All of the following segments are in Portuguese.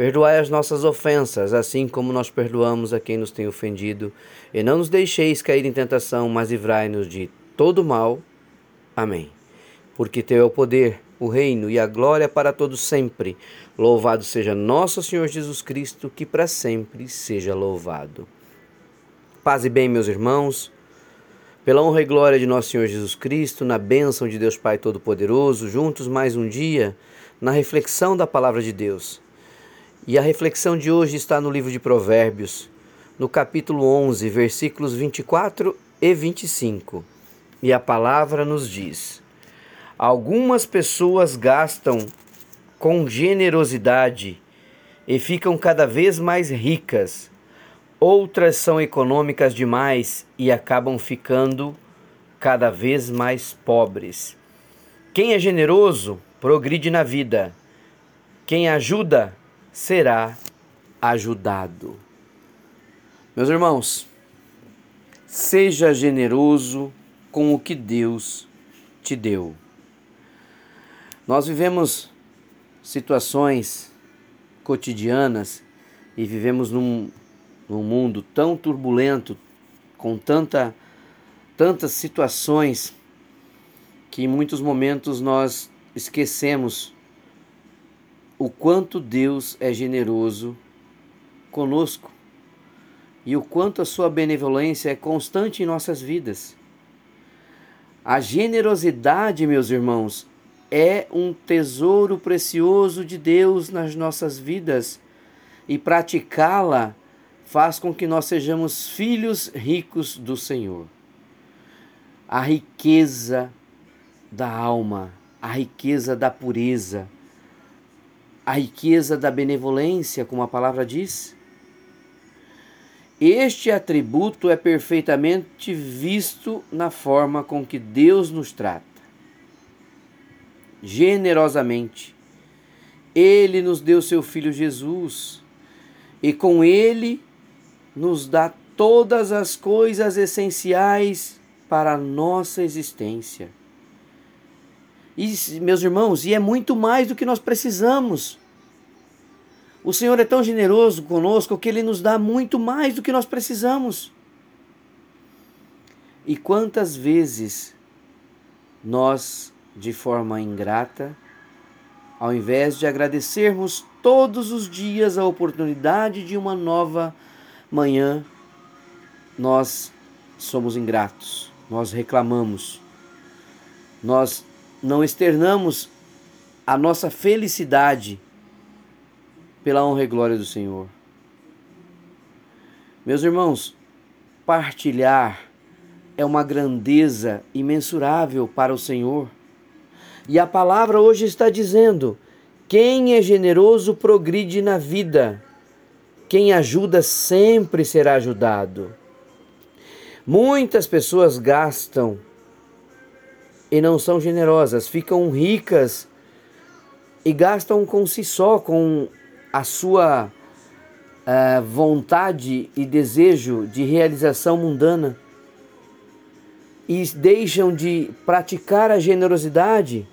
Perdoai as nossas ofensas, assim como nós perdoamos a quem nos tem ofendido. E não nos deixeis cair em tentação, mas livrai-nos de todo mal. Amém. Porque teu é o poder, o reino e a glória para todos sempre. Louvado seja nosso Senhor Jesus Cristo, que para sempre seja louvado. Paz e bem, meus irmãos. Pela honra e glória de nosso Senhor Jesus Cristo, na bênção de Deus Pai Todo-Poderoso, juntos mais um dia na reflexão da palavra de Deus. E a reflexão de hoje está no livro de Provérbios, no capítulo 11, versículos 24 e 25. E a palavra nos diz: Algumas pessoas gastam com generosidade e ficam cada vez mais ricas. Outras são econômicas demais e acabam ficando cada vez mais pobres. Quem é generoso progride na vida. Quem ajuda será ajudado. Meus irmãos, seja generoso com o que Deus te deu. Nós vivemos situações cotidianas e vivemos num, num mundo tão turbulento, com tanta, tantas situações, que em muitos momentos nós esquecemos o quanto Deus é generoso conosco e o quanto a sua benevolência é constante em nossas vidas. A generosidade, meus irmãos, é um tesouro precioso de Deus nas nossas vidas e praticá-la faz com que nós sejamos filhos ricos do Senhor. A riqueza da alma a riqueza da pureza, a riqueza da benevolência, como a palavra diz. Este atributo é perfeitamente visto na forma com que Deus nos trata. Generosamente, Ele nos deu seu Filho Jesus e com Ele nos dá todas as coisas essenciais para a nossa existência. E, meus irmãos, e é muito mais do que nós precisamos. O Senhor é tão generoso conosco que Ele nos dá muito mais do que nós precisamos. E quantas vezes nós, de forma ingrata, ao invés de agradecermos todos os dias a oportunidade de uma nova manhã, nós somos ingratos, nós reclamamos, nós não externamos a nossa felicidade pela honra e glória do Senhor. Meus irmãos, partilhar é uma grandeza imensurável para o Senhor. E a palavra hoje está dizendo: quem é generoso progride na vida, quem ajuda sempre será ajudado. Muitas pessoas gastam e não são generosas, ficam ricas e gastam com si só, com a sua uh, vontade e desejo de realização mundana e deixam de praticar a generosidade.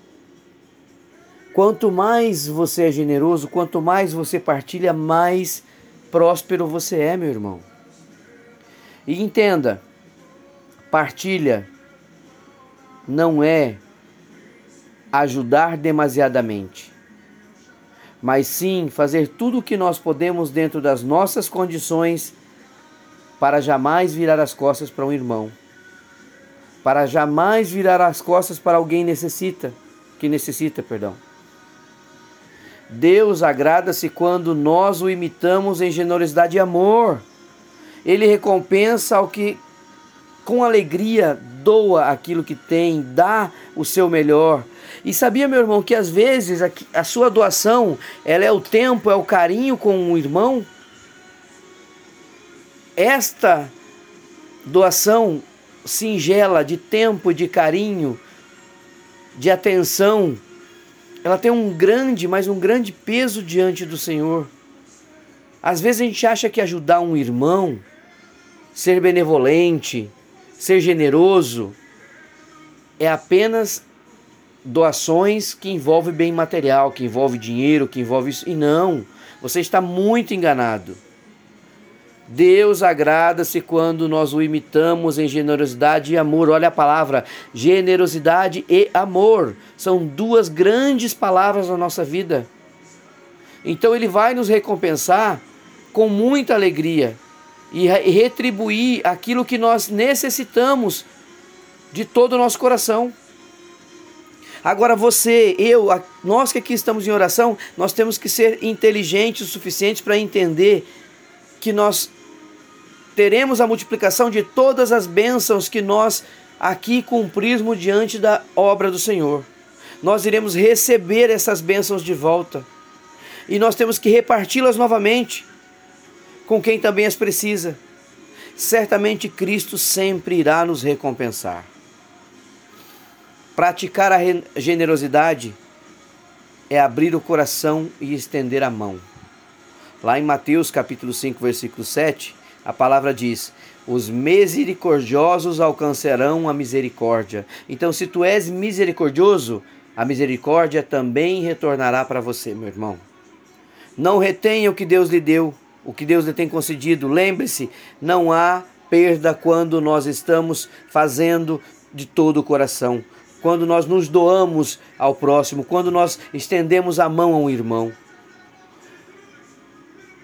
Quanto mais você é generoso, quanto mais você partilha, mais próspero você é, meu irmão. E entenda, partilha não é ajudar demasiadamente, mas sim fazer tudo o que nós podemos dentro das nossas condições para jamais virar as costas para um irmão, para jamais virar as costas para alguém necessita, que necessita, perdão. Deus agrada-se quando nós o imitamos em generosidade e amor. Ele recompensa ao que com alegria doa aquilo que tem, dá o seu melhor. E sabia, meu irmão, que às vezes a, a sua doação, ela é o tempo, é o carinho com um irmão, esta doação singela de tempo, de carinho, de atenção, ela tem um grande, mas um grande peso diante do Senhor. Às vezes a gente acha que ajudar um irmão, ser benevolente, ser generoso, é apenas doações que envolvem bem material, que envolve dinheiro, que envolve isso. E não, você está muito enganado. Deus agrada-se quando nós o imitamos em generosidade e amor. Olha a palavra, generosidade e amor. São duas grandes palavras na nossa vida. Então ele vai nos recompensar com muita alegria e retribuir aquilo que nós necessitamos de todo o nosso coração. Agora você, eu, nós que aqui estamos em oração, nós temos que ser inteligentes o suficiente para entender que nós teremos a multiplicação de todas as bênçãos que nós aqui cumprirmos diante da obra do Senhor. Nós iremos receber essas bênçãos de volta. E nós temos que reparti-las novamente com quem também as precisa. Certamente Cristo sempre irá nos recompensar. Praticar a generosidade é abrir o coração e estender a mão. Lá em Mateus capítulo 5, versículo 7, a palavra diz: Os misericordiosos alcançarão a misericórdia. Então, se tu és misericordioso, a misericórdia também retornará para você, meu irmão. Não retenha o que Deus lhe deu, o que Deus lhe tem concedido. Lembre-se, não há perda quando nós estamos fazendo de todo o coração, quando nós nos doamos ao próximo, quando nós estendemos a mão a um irmão.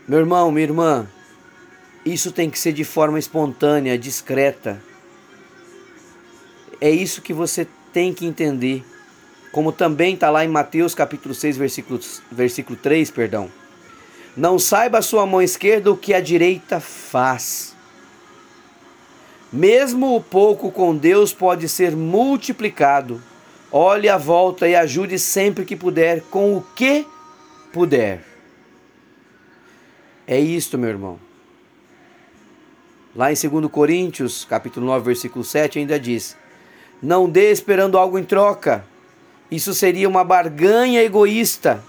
Meu irmão, minha irmã, isso tem que ser de forma espontânea, discreta. É isso que você tem que entender. Como também está lá em Mateus capítulo 6, versículo, versículo 3, perdão. Não saiba a sua mão esquerda o que a direita faz. Mesmo o pouco com Deus pode ser multiplicado. Olhe a volta e ajude sempre que puder, com o que puder. É isto, meu irmão. Lá em 2 Coríntios, capítulo 9, versículo 7, ainda diz: Não dê esperando algo em troca. Isso seria uma barganha egoísta,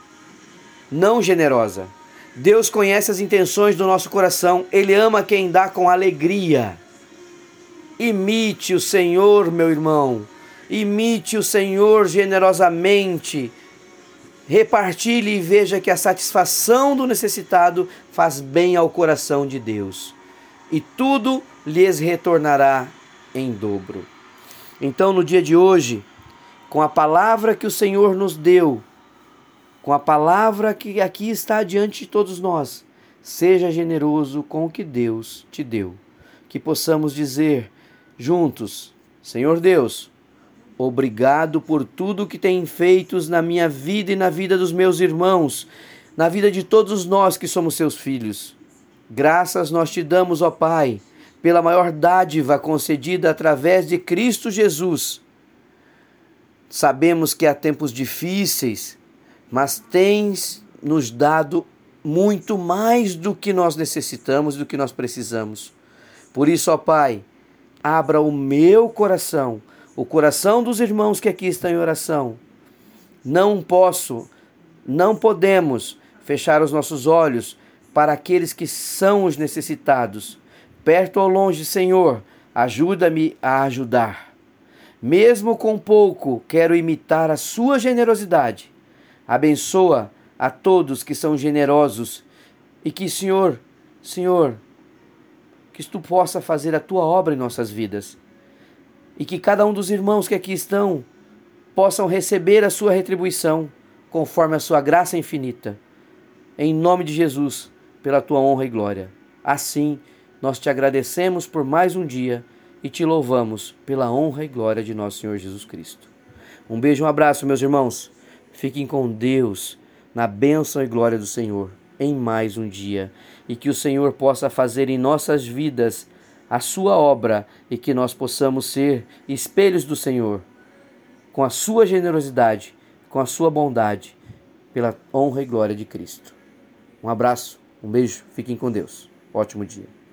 não generosa. Deus conhece as intenções do nosso coração, Ele ama quem dá com alegria. Imite o Senhor, meu irmão, imite o Senhor generosamente. Repartilhe e veja que a satisfação do necessitado faz bem ao coração de Deus e tudo lhes retornará em dobro. Então, no dia de hoje, com a palavra que o Senhor nos deu, com a palavra que aqui está diante de todos nós, seja generoso com o que Deus te deu. Que possamos dizer juntos: Senhor Deus, obrigado por tudo que tem feito na minha vida e na vida dos meus irmãos, na vida de todos nós que somos seus filhos. Graças nós te damos, ó Pai, pela maior dádiva concedida através de Cristo Jesus. Sabemos que há tempos difíceis, mas tens nos dado muito mais do que nós necessitamos, do que nós precisamos. Por isso, ó Pai, abra o meu coração, o coração dos irmãos que aqui estão em oração. Não posso, não podemos fechar os nossos olhos para aqueles que são os necessitados. Perto ou longe, Senhor, ajuda-me a ajudar. Mesmo com pouco, quero imitar a sua generosidade. Abençoa a todos que são generosos e que, Senhor, Senhor, que tu possa fazer a tua obra em nossas vidas e que cada um dos irmãos que aqui estão possam receber a sua retribuição conforme a sua graça infinita. Em nome de Jesus pela tua honra e glória. Assim, nós te agradecemos por mais um dia e te louvamos pela honra e glória de nosso Senhor Jesus Cristo. Um beijo, um abraço, meus irmãos. Fiquem com Deus, na bênção e glória do Senhor, em mais um dia. E que o Senhor possa fazer em nossas vidas a sua obra e que nós possamos ser espelhos do Senhor, com a sua generosidade, com a sua bondade, pela honra e glória de Cristo. Um abraço. Um beijo, fiquem com Deus. Ótimo dia.